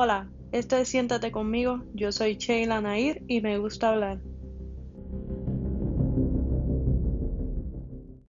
Hola, esto es Siéntate conmigo, yo soy Sheila Nair y me gusta hablar.